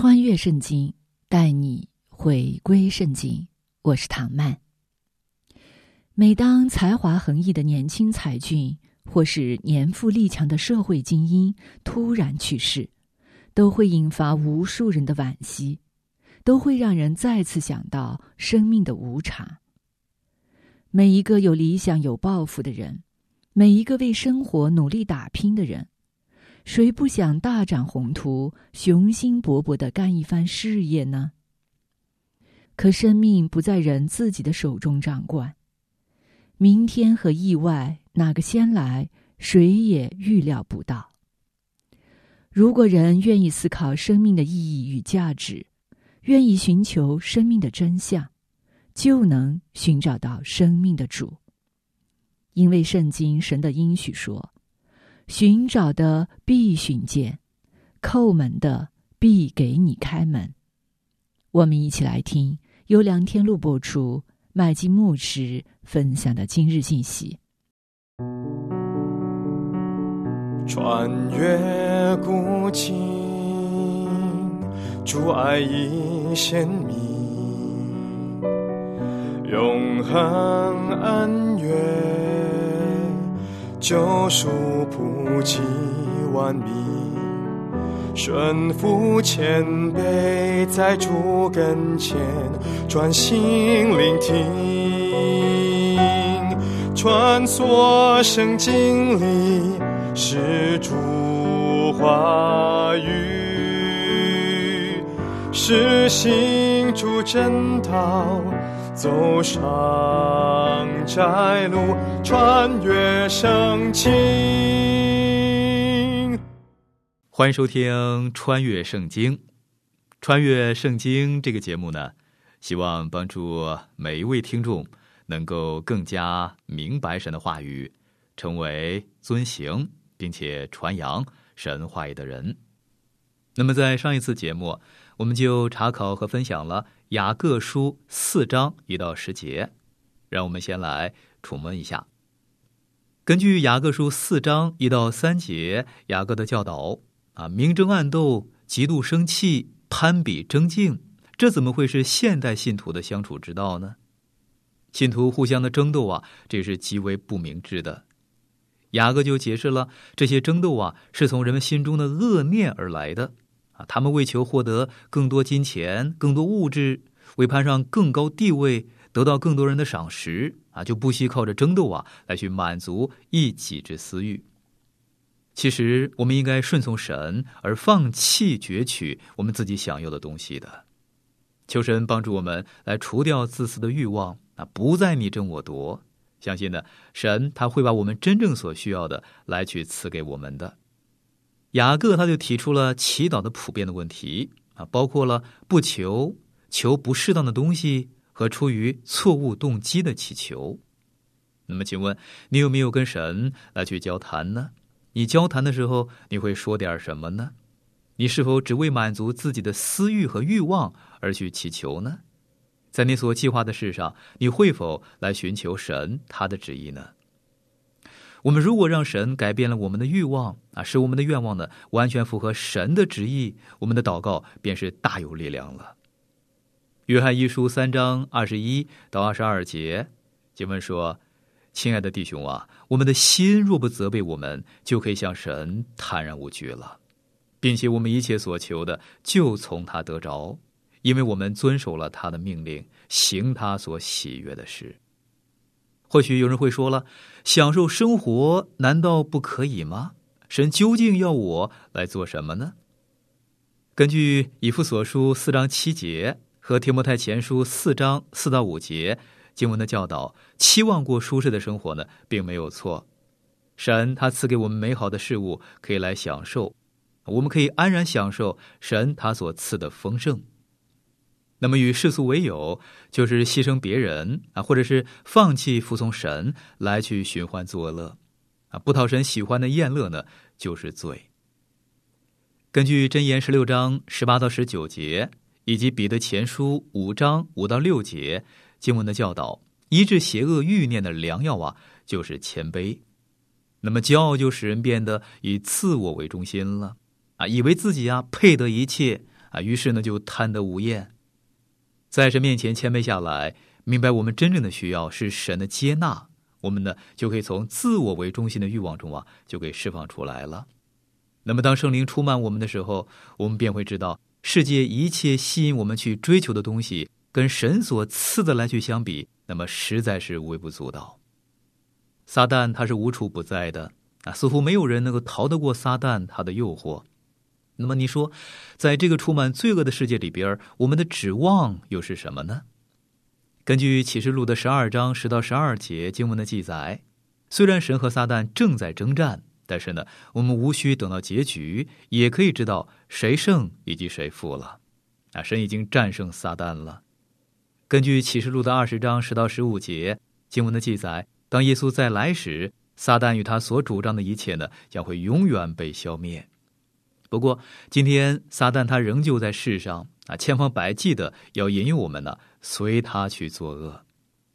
穿越圣经，带你回归圣经。我是唐曼。每当才华横溢的年轻才俊，或是年富力强的社会精英突然去世，都会引发无数人的惋惜，都会让人再次想到生命的无常。每一个有理想、有抱负的人，每一个为生活努力打拼的人。谁不想大展宏图、雄心勃勃的干一番事业呢？可生命不在人自己的手中掌管，明天和意外哪个先来，谁也预料不到。如果人愿意思考生命的意义与价值，愿意寻求生命的真相，就能寻找到生命的主。因为圣经神的应许说。寻找的必寻见，叩门的必给你开门。我们一起来听由梁天路播出麦基牧师分享的今日信息。穿越古今，主爱已显明，永恒恩怨。救赎普及万民，顺服谦卑，在主跟前专心聆听，穿梭圣经里是主话语，是行主真道。走上窄路，穿越圣经。欢迎收听《穿越圣经》。穿越圣经这个节目呢，希望帮助每一位听众能够更加明白神的话语，成为遵行并且传扬神话语的人。那么，在上一次节目，我们就查考和分享了。雅各书四章一到十节，让我们先来触摸一下。根据雅各书四章一到三节，雅各的教导啊，明争暗斗、极度生气、攀比争竞，这怎么会是现代信徒的相处之道呢？信徒互相的争斗啊，这是极为不明智的。雅各就解释了，这些争斗啊，是从人们心中的恶念而来的。啊，他们为求获得更多金钱、更多物质，为攀上更高地位、得到更多人的赏识，啊，就不惜靠着争斗啊，来去满足一己之私欲。其实，我们应该顺从神，而放弃攫取我们自己想要的东西的。求神帮助我们来除掉自私的欲望，啊，不再你争我夺。相信呢，神他会把我们真正所需要的来去赐给我们的。雅各他就提出了祈祷的普遍的问题啊，包括了不求、求不适当的东西和出于错误动机的祈求。那么，请问你有没有跟神来去交谈呢？你交谈的时候，你会说点什么呢？你是否只为满足自己的私欲和欲望而去祈求呢？在你所计划的事上，你会否来寻求神他的旨意呢？我们如果让神改变了我们的欲望啊，使我们的愿望呢完全符合神的旨意，我们的祷告便是大有力量了。约翰一书三章二十一到二十二节，经文说：“亲爱的弟兄啊，我们的心若不责备我们，就可以向神坦然无惧了，并且我们一切所求的就从他得着，因为我们遵守了他的命令，行他所喜悦的事。”或许有人会说了，享受生活难道不可以吗？神究竟要我来做什么呢？根据以父所书四章七节和提摩太前书四章四到五节经文的教导，期望过舒适的生活呢，并没有错。神他赐给我们美好的事物可以来享受，我们可以安然享受神他所赐的丰盛。那么与世俗为友，就是牺牲别人啊，或者是放弃服从神来去寻欢作乐，啊，不讨神喜欢的宴乐呢，就是罪。根据箴言十六章十八到十九节，以及彼得前书五章五到六节经文的教导，医治邪恶欲念的良药啊，就是谦卑。那么骄傲就使人变得以自我为中心了，啊，以为自己啊配得一切啊，于是呢就贪得无厌。在神面前谦卑下来，明白我们真正的需要是神的接纳，我们呢就可以从自我为中心的欲望中啊，就给释放出来了。那么当圣灵充满我们的时候，我们便会知道，世界一切吸引我们去追求的东西，跟神所赐的来去相比，那么实在是微不足道。撒旦他是无处不在的啊，似乎没有人能够逃得过撒旦他的诱惑。那么你说，在这个充满罪恶的世界里边，我们的指望又是什么呢？根据启示录的十二章十到十二节经文的记载，虽然神和撒旦正在征战，但是呢，我们无需等到结局，也可以知道谁胜以及谁负了。啊，神已经战胜撒旦了。根据启示录的二十章十到十五节经文的记载，当耶稣再来时，撒旦与他所主张的一切呢，将会永远被消灭。不过，今天撒旦他仍旧在世上啊，千方百计的要引诱我们呢，随他去作恶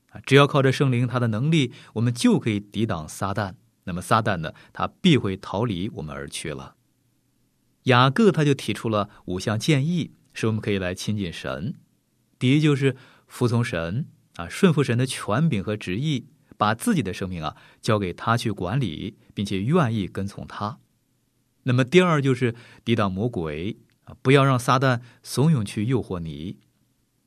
啊。只要靠着圣灵他的能力，我们就可以抵挡撒旦。那么撒旦呢，他必会逃离我们而去了。雅各他就提出了五项建议，使我们可以来亲近神。第一就是服从神啊，顺服神的权柄和旨意，把自己的生命啊交给他去管理，并且愿意跟从他。那么第二就是抵挡魔鬼啊，不要让撒旦怂恿去诱惑你。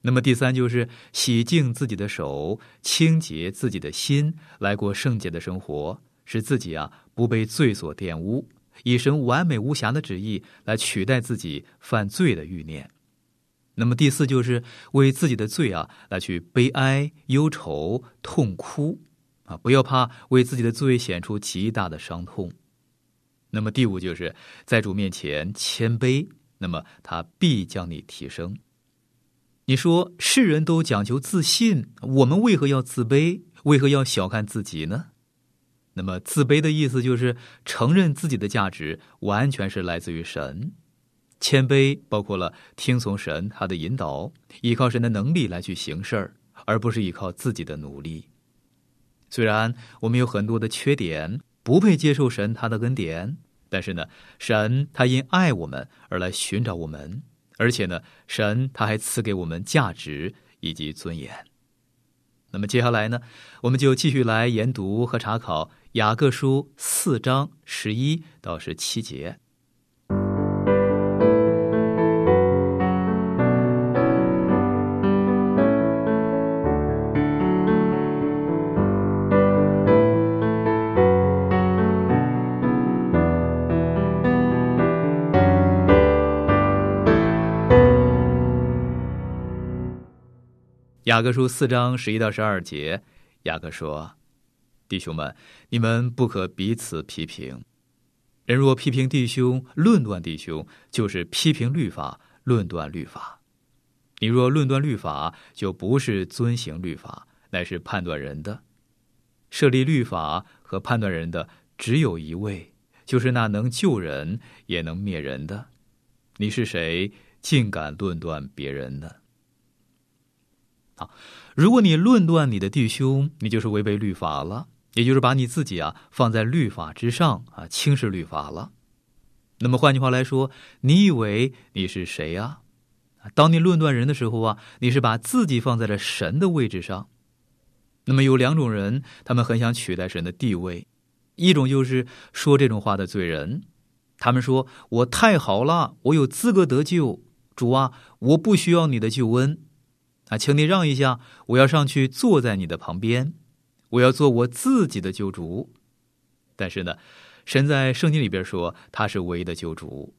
那么第三就是洗净自己的手，清洁自己的心，来过圣洁的生活，使自己啊不被罪所玷污，以神完美无瑕的旨意来取代自己犯罪的欲念。那么第四就是为自己的罪啊来去悲哀、忧愁、痛哭啊，不要怕为自己的罪显出极大的伤痛。那么第五就是在主面前谦卑，那么他必将你提升。你说世人都讲求自信，我们为何要自卑？为何要小看自己呢？那么自卑的意思就是承认自己的价值完全是来自于神。谦卑包括了听从神他的引导，依靠神的能力来去行事，而不是依靠自己的努力。虽然我们有很多的缺点，不配接受神他的恩典。但是呢，神他因爱我们而来寻找我们，而且呢，神他还赐给我们价值以及尊严。那么接下来呢，我们就继续来研读和查考雅各书四章十一到十七节。雅各书四章十一到十二节，雅各说：“弟兄们，你们不可彼此批评。人若批评弟兄、论断弟兄，就是批评律法、论断律法。你若论断律法，就不是遵行律法，乃是判断人的。设立律法和判断人的只有一位，就是那能救人也能灭人的。你是谁，竟敢论断别人呢？”啊，如果你论断你的弟兄，你就是违背律法了，也就是把你自己啊放在律法之上啊，轻视律法了。那么换句话来说，你以为你是谁呀？当你论断人的时候啊，你是把自己放在了神的位置上。那么有两种人，他们很想取代神的地位，一种就是说这种话的罪人，他们说我太好了，我有资格得救，主啊，我不需要你的救恩。啊，请你让一下，我要上去坐在你的旁边，我要做我自己的救主。但是呢，神在圣经里边说他是唯一的救主。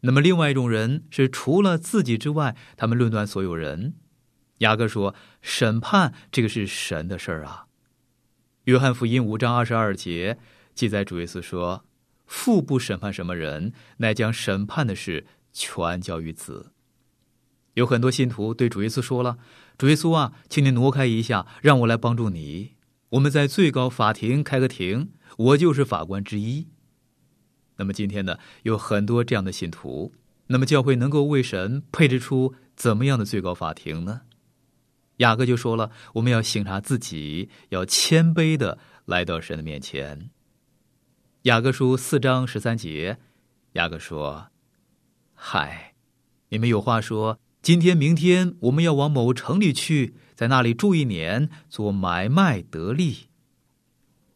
那么，另外一种人是除了自己之外，他们论断所有人。雅各说，审判这个是神的事儿啊。约翰福音五章二十二节记载，主耶稣说：“父不审判什么人，乃将审判的事全交于子。有很多信徒对主耶稣说了：“主耶稣啊，请你挪开一下，让我来帮助你。我们在最高法庭开个庭，我就是法官之一。”那么今天呢，有很多这样的信徒。那么教会能够为神配置出怎么样的最高法庭呢？雅各就说了：“我们要省察自己，要谦卑的来到神的面前。”雅各书四章十三节，雅各说：“嗨，你们有话说，今天、明天我们要往某城里去，在那里住一年，做买卖得利。”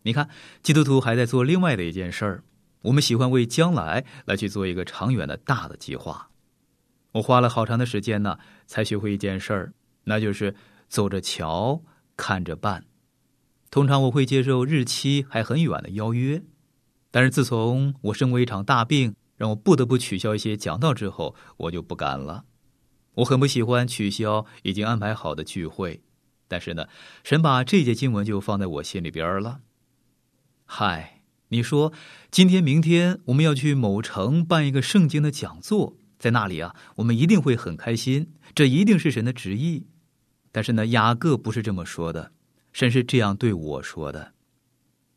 你看，基督徒还在做另外的一件事儿。我们喜欢为将来来去做一个长远的大的计划。我花了好长的时间呢，才学会一件事儿，那就是走着瞧，看着办。通常我会接受日期还很远的邀约，但是自从我生过一场大病，让我不得不取消一些讲道之后，我就不敢了。我很不喜欢取消已经安排好的聚会，但是呢，神把这节经文就放在我心里边了。嗨。你说，今天、明天我们要去某城办一个圣经的讲座，在那里啊，我们一定会很开心，这一定是神的旨意。但是呢，雅各不是这么说的，神是这样对我说的。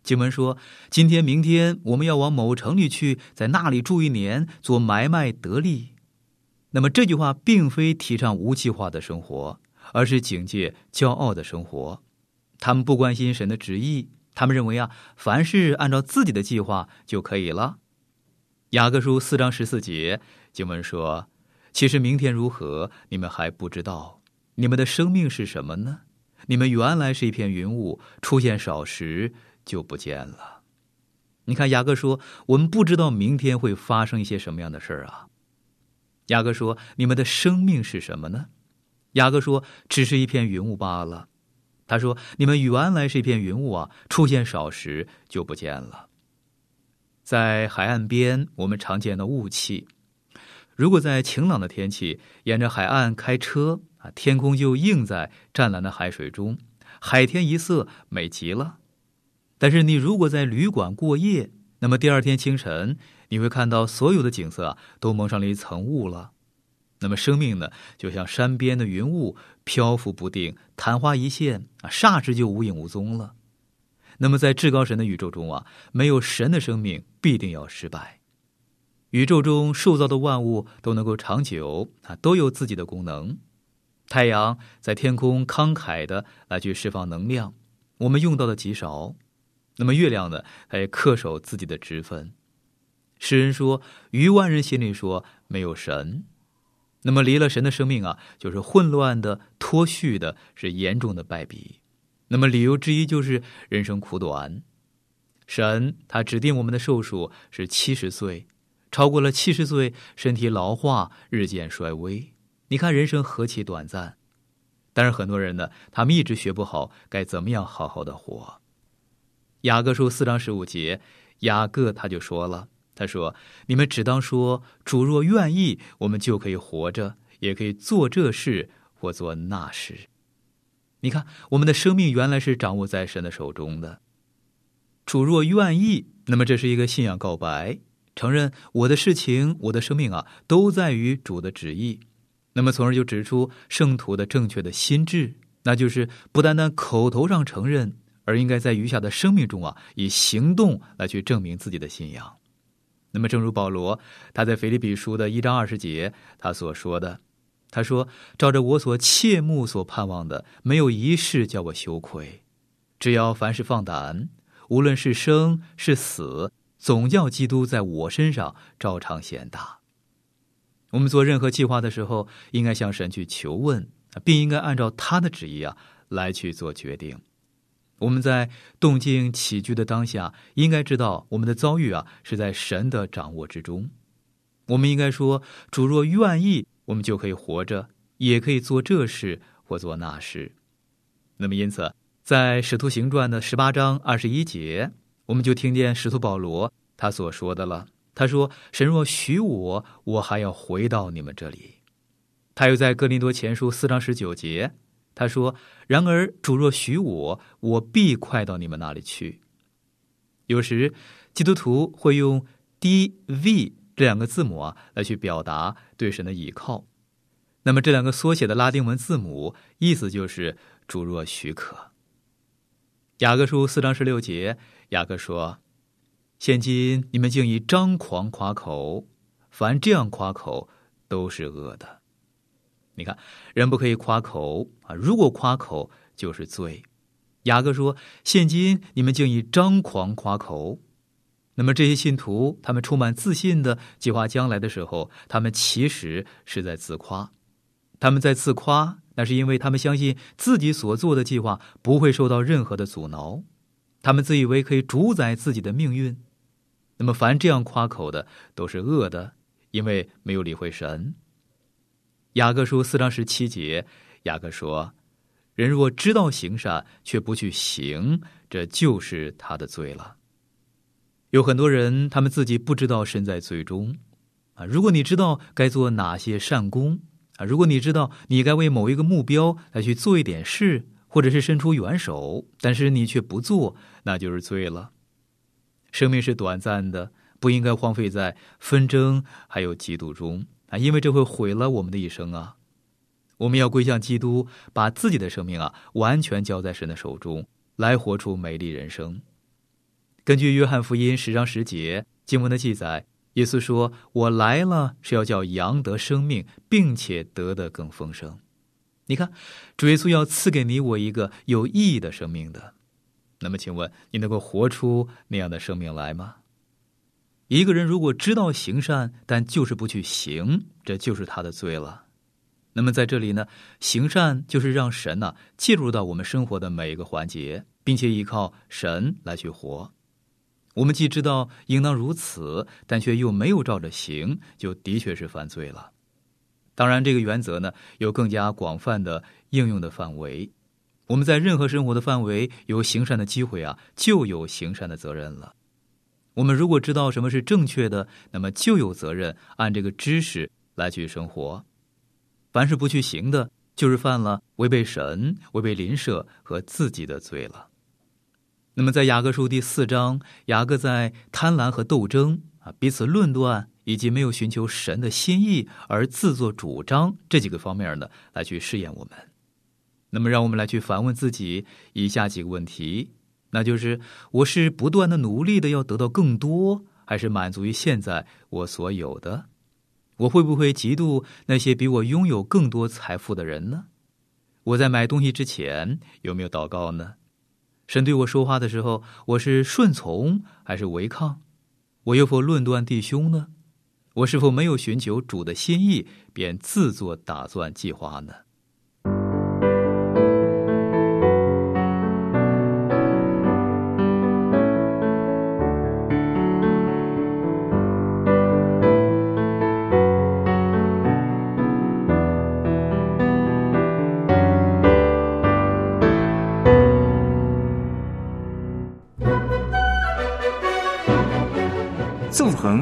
经文说，今天、明天我们要往某城里去，在那里住一年，做买卖得利。那么这句话并非提倡无计划的生活，而是警戒骄傲的生活。他们不关心神的旨意。他们认为啊，凡事按照自己的计划就可以了。雅各书四章十四节经文说：“其实明天如何，你们还不知道。你们的生命是什么呢？你们原来是一片云雾，出现少时就不见了。”你看，雅各说：“我们不知道明天会发生一些什么样的事儿啊。”雅各说：“你们的生命是什么呢？”雅各说：“只是一片云雾罢了。”他说：“你们原来是一片云雾啊，出现少时就不见了。在海岸边，我们常见的雾气。如果在晴朗的天气，沿着海岸开车啊，天空就映在湛蓝的海水中，海天一色，美极了。但是你如果在旅馆过夜，那么第二天清晨，你会看到所有的景色啊，都蒙上了一层雾了。”那么生命呢，就像山边的云雾，漂浮不定，昙花一现啊，霎时就无影无踪了。那么在至高神的宇宙中啊，没有神的生命必定要失败。宇宙中塑造的万物都能够长久啊，都有自己的功能。太阳在天空慷慨的来去释放能量，我们用到的极少。那么月亮呢，它也恪守自己的职分。诗人说：“于万人心里说，没有神。”那么离了神的生命啊，就是混乱的、脱序的，是严重的败笔。那么理由之一就是人生苦短。神他指定我们的寿数是七十岁，超过了七十岁，身体老化，日渐衰微。你看人生何其短暂！但是很多人呢，他们一直学不好该怎么样好好的活。雅各书四章十五节，雅各他就说了。他说：“你们只当说，主若愿意，我们就可以活着，也可以做这事或做那事。你看，我们的生命原来是掌握在神的手中的。主若愿意，那么这是一个信仰告白，承认我的事情、我的生命啊，都在于主的旨意。那么，从而就指出圣徒的正确的心智，那就是不单单口头上承认，而应该在余下的生命中啊，以行动来去证明自己的信仰。”那么，正如保罗他在腓立比书的一章二十节他所说的，他说：“照着我所切慕所盼望的，没有一事叫我羞愧。只要凡事放胆，无论是生是死，总叫基督在我身上照常显大。”我们做任何计划的时候，应该向神去求问，并应该按照他的旨意啊来去做决定。我们在动静起居的当下，应该知道我们的遭遇啊是在神的掌握之中。我们应该说：“主若愿意，我们就可以活着，也可以做这事或做那事。”那么，因此，在《使徒行传》的十八章二十一节，我们就听见使徒保罗他所说的了。他说：“神若许我，我还要回到你们这里。”他又在《哥林多前书》四章十九节。他说：“然而主若许我，我必快到你们那里去。”有时基督徒会用 D V 这两个字母啊，来去表达对神的倚靠。那么这两个缩写的拉丁文字母，意思就是主若许可。雅各书四章十六节，雅各说：“现今你们竟以张狂夸口，凡这样夸口，都是恶的。”你看，人不可以夸口啊！如果夸口，就是罪。雅各说：“现今你们竟以张狂夸口。”那么这些信徒，他们充满自信的计划将来的时候，他们其实是在自夸。他们在自夸，那是因为他们相信自己所做的计划不会受到任何的阻挠。他们自以为可以主宰自己的命运。那么，凡这样夸口的，都是恶的，因为没有理会神。雅各书四章十七节，雅各说：“人若知道行善，却不去行，这就是他的罪了。”有很多人，他们自己不知道身在罪中啊。如果你知道该做哪些善功啊，如果你知道你该为某一个目标来去做一点事，或者是伸出援手，但是你却不做，那就是罪了。生命是短暂的，不应该荒废在纷争还有嫉妒中。啊，因为这会毁了我们的一生啊！我们要归向基督，把自己的生命啊完全交在神的手中，来活出美丽人生。根据约翰福音十章十节经文的记载，耶稣说：“我来了是要叫羊得生命，并且得的更丰盛。”你看，主耶稣要赐给你我一个有意义的生命的。那么，请问你能够活出那样的生命来吗？一个人如果知道行善，但就是不去行，这就是他的罪了。那么在这里呢，行善就是让神呢介入到我们生活的每一个环节，并且依靠神来去活。我们既知道应当如此，但却又没有照着行，就的确是犯罪了。当然，这个原则呢有更加广泛的应用的范围。我们在任何生活的范围有行善的机会啊，就有行善的责任了。我们如果知道什么是正确的，那么就有责任按这个知识来去生活。凡是不去行的，就是犯了违背神、违背邻舍和自己的罪了。那么，在雅各书第四章，雅各在贪婪和斗争啊、彼此论断以及没有寻求神的心意而自作主张这几个方面呢，来去试验我们。那么，让我们来去反问自己以下几个问题。那就是我是不断的努力的要得到更多，还是满足于现在我所有的？我会不会嫉妒那些比我拥有更多财富的人呢？我在买东西之前有没有祷告呢？神对我说话的时候，我是顺从还是违抗？我有否论断弟兄呢？我是否没有寻求主的心意，便自作打算计划呢？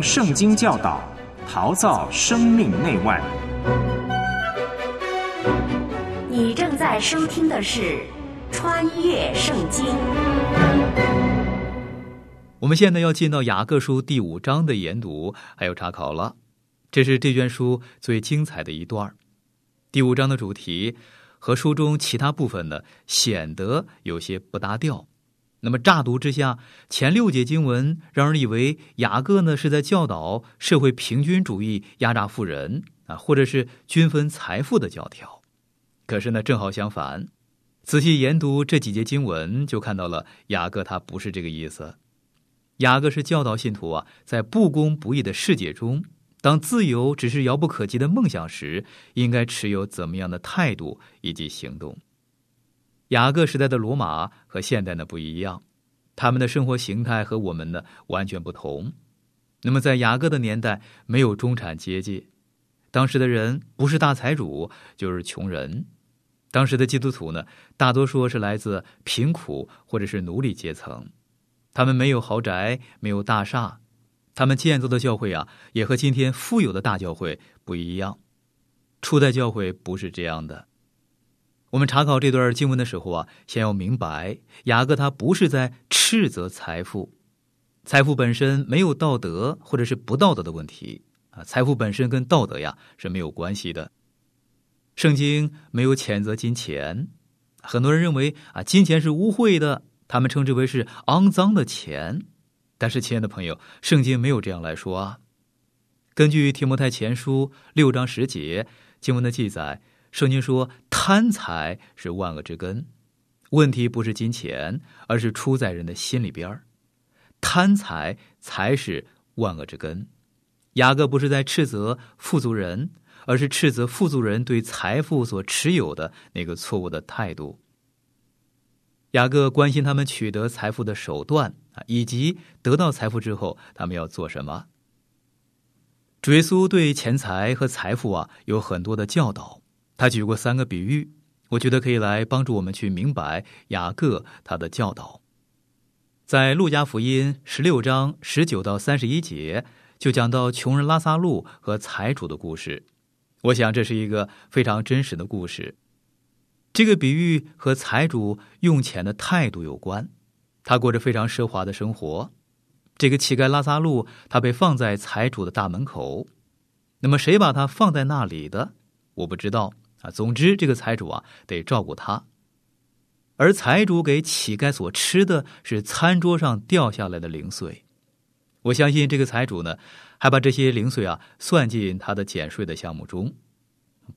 圣经教导，陶造生命内外。你正在收听的是《穿越圣经》。我们现在要进到雅各书第五章的研读还有查考了，这是这卷书最精彩的一段第五章的主题和书中其他部分呢，显得有些不搭调。那么乍读之下，前六节经文让人以为雅各呢是在教导社会平均主义、压榨富人啊，或者是均分财富的教条。可是呢，正好相反。仔细研读这几节经文，就看到了雅各他不是这个意思。雅各是教导信徒啊，在不公不义的世界中，当自由只是遥不可及的梦想时，应该持有怎么样的态度以及行动。雅各时代的罗马和现代呢不一样，他们的生活形态和我们呢完全不同。那么在雅各的年代，没有中产阶级，当时的人不是大财主就是穷人。当时的基督徒呢，大多数是来自贫苦或者是奴隶阶层，他们没有豪宅，没有大厦，他们建造的教会啊，也和今天富有的大教会不一样。初代教会不是这样的。我们查考这段经文的时候啊，先要明白雅各他不是在斥责财富，财富本身没有道德或者是不道德的问题啊，财富本身跟道德呀是没有关系的。圣经没有谴责金钱，很多人认为啊，金钱是污秽的，他们称之为是肮脏的钱。但是，亲爱的朋友，圣经没有这样来说啊。根据提摩太前书六章十节经文的记载，圣经说贪财是万恶之根。问题不是金钱，而是出在人的心里边。贪财才是万恶之根。雅各不是在斥责富足人，而是斥责富足人对财富所持有的那个错误的态度。雅各关心他们取得财富的手段啊，以及得到财富之后他们要做什么。主耶稣对钱财和财富啊有很多的教导，他举过三个比喻，我觉得可以来帮助我们去明白雅各他的教导。在路加福音十六章十九到三十一节，就讲到穷人拉萨路和财主的故事。我想这是一个非常真实的故事。这个比喻和财主用钱的态度有关。他过着非常奢华的生活。这个乞丐拉萨路，他被放在财主的大门口。那么谁把他放在那里的？我不知道啊。总之，这个财主啊得照顾他。而财主给乞丐所吃的是餐桌上掉下来的零碎，我相信这个财主呢，还把这些零碎啊算进他的减税的项目中。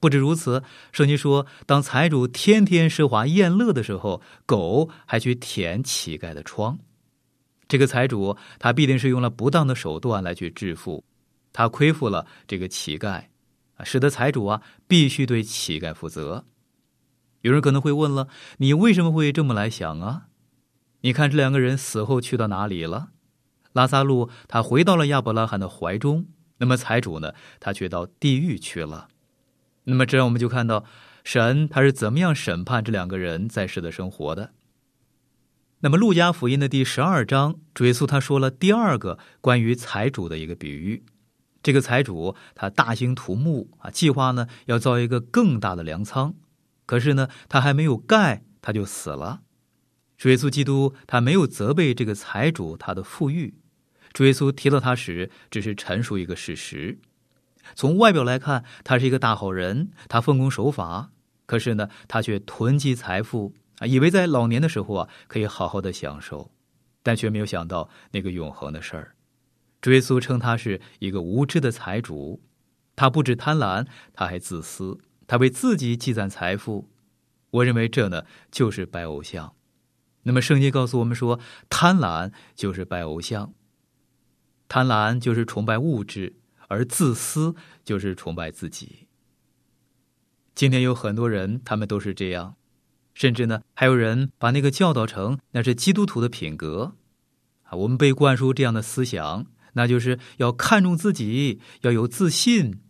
不止如此，圣经说，当财主天天奢华宴乐的时候，狗还去舔乞丐的疮。这个财主他必定是用了不当的手段来去致富，他亏负了这个乞丐，使得财主啊必须对乞丐负责。有人可能会问了：你为什么会这么来想啊？你看这两个人死后去到哪里了？拉萨路他回到了亚伯拉罕的怀中，那么财主呢？他却到地狱去了。那么这样我们就看到神他是怎么样审判这两个人在世的生活的。那么路加福音的第十二章，追溯他说了第二个关于财主的一个比喻。这个财主他大兴土木啊，计划呢要造一个更大的粮仓。可是呢，他还没有盖，他就死了。主耶稣基督他没有责备这个财主他的富裕，主耶稣提到他时，只是陈述一个事实。从外表来看，他是一个大好人，他奉公守法。可是呢，他却囤积财富啊，以为在老年的时候啊可以好好的享受，但却没有想到那个永恒的事儿。追溯称他是一个无知的财主，他不止贪婪，他还自私。他为自己积攒财富，我认为这呢就是拜偶像。那么圣经告诉我们说，贪婪就是拜偶像，贪婪就是崇拜物质，而自私就是崇拜自己。今天有很多人，他们都是这样，甚至呢还有人把那个教导成那是基督徒的品格啊。我们被灌输这样的思想，那就是要看重自己，要有自信。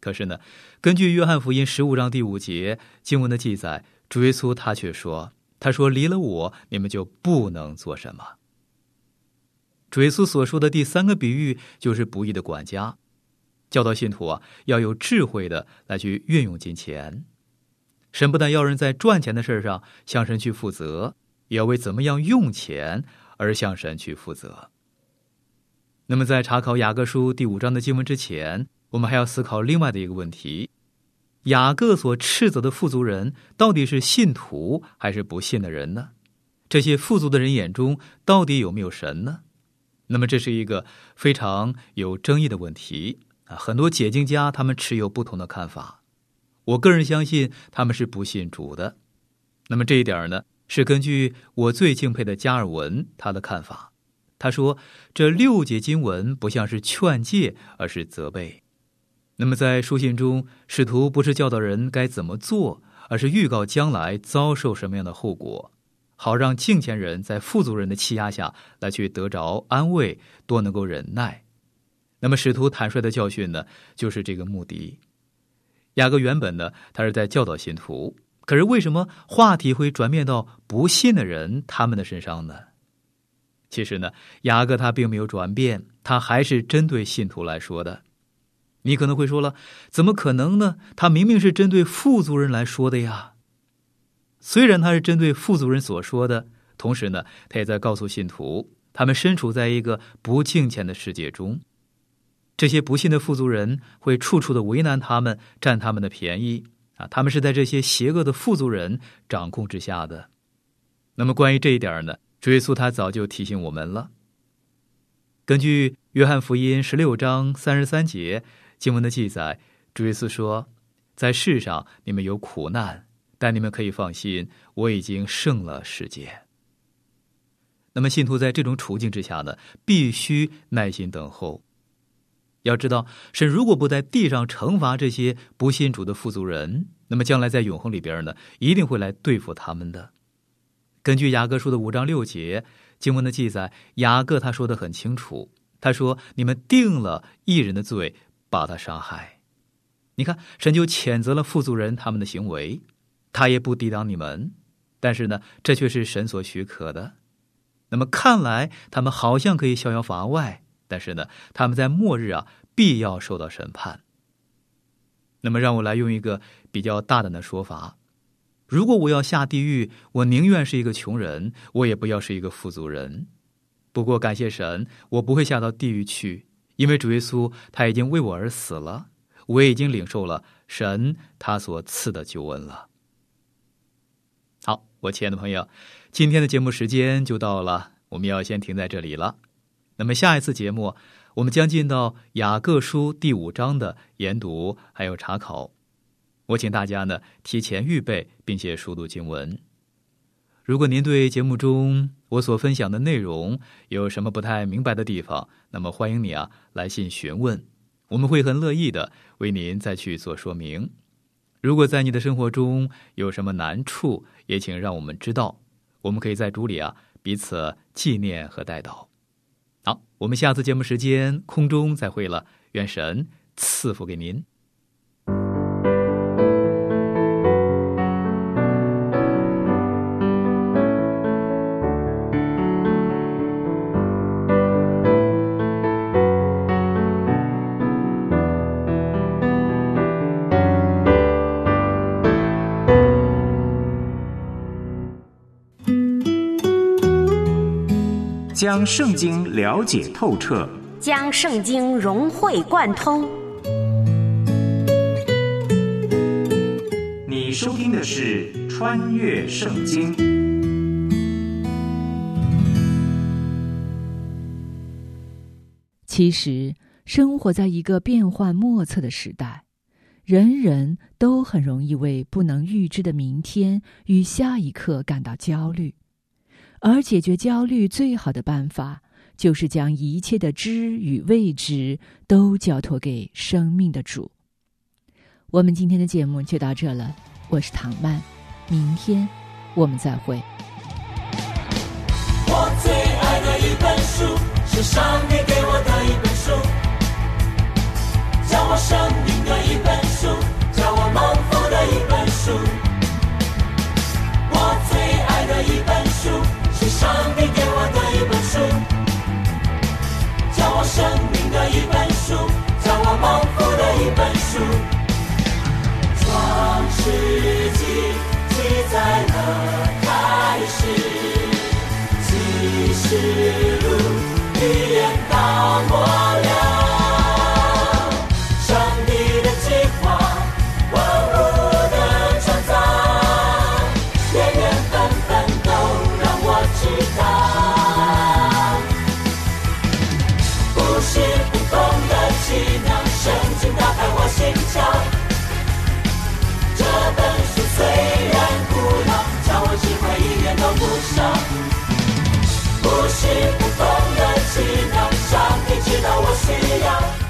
可是呢，根据约翰福音十五章第五节经文的记载，主耶稣他却说：“他说离了我，你们就不能做什么。”主耶稣所说的第三个比喻就是不义的管家，教导信徒啊要有智慧的来去运用金钱。神不但要人在赚钱的事上向神去负责，也要为怎么样用钱而向神去负责。那么，在查考雅各书第五章的经文之前。我们还要思考另外的一个问题：雅各所斥责的富足人，到底是信徒还是不信的人呢？这些富足的人眼中，到底有没有神呢？那么，这是一个非常有争议的问题啊！很多解经家他们持有不同的看法。我个人相信他们是不信主的。那么这一点呢，是根据我最敬佩的加尔文他的看法。他说，这六节经文不像是劝诫，而是责备。那么，在书信中，使徒不是教导人该怎么做，而是预告将来遭受什么样的后果，好让敬虔人在富足人的欺压下来去得着安慰，多能够忍耐。那么，使徒坦率的教训呢，就是这个目的。雅各原本呢，他是在教导信徒，可是为什么话题会转变到不信的人他们的身上呢？其实呢，雅各他并没有转变，他还是针对信徒来说的。你可能会说了，怎么可能呢？他明明是针对富足人来说的呀。虽然他是针对富足人所说的，同时呢，他也在告诉信徒，他们身处在一个不敬虔的世界中，这些不信的富足人会处处的为难他们，占他们的便宜啊！他们是在这些邪恶的富足人掌控之下的。那么，关于这一点呢，主耶稣他早就提醒我们了。根据约翰福音十六章三十三节经文的记载，主耶稣说：“在世上你们有苦难，但你们可以放心，我已经胜了世界。”那么，信徒在这种处境之下呢，必须耐心等候。要知道，神如果不在地上惩罚这些不信主的富足人，那么将来在永恒里边呢，一定会来对付他们的。根据雅各书的五章六节经文的记载，雅各他说的很清楚，他说：“你们定了一人的罪，把他杀害。”你看，神就谴责了富足人他们的行为，他也不抵挡你们，但是呢，这却是神所许可的。那么看来，他们好像可以逍遥法外，但是呢，他们在末日啊，必要受到审判。那么，让我来用一个比较大胆的说法：如果我要下地狱，我宁愿是一个穷人，我也不要是一个富足人。不过，感谢神，我不会下到地狱去，因为主耶稣他已经为我而死了，我已经领受了神他所赐的救恩了。好，我亲爱的朋友。今天的节目时间就到了，我们要先停在这里了。那么下一次节目，我们将进到雅各书第五章的研读还有查考。我请大家呢提前预备，并且熟读经文。如果您对节目中我所分享的内容有什么不太明白的地方，那么欢迎你啊来信询问，我们会很乐意的为您再去做说明。如果在你的生活中有什么难处，也请让我们知道。我们可以在主里啊彼此纪念和带祷。好，我们下次节目时间空中再会了，愿神赐福给您。将圣经了解透彻，将圣经融会贯通。你收听的是《穿越圣经》。其实，生活在一个变幻莫测的时代，人人都很容易为不能预知的明天与下一刻感到焦虑。而解决焦虑最好的办法，就是将一切的知与未知都交托给生命的主。我们今天的节目就到这了，我是唐曼，明天我们再会。我最爱的一本书，是上帝给我的一本书，叫我生命的一本书，叫我蒙世纪记载了开始，启示录预言到末 mix it up.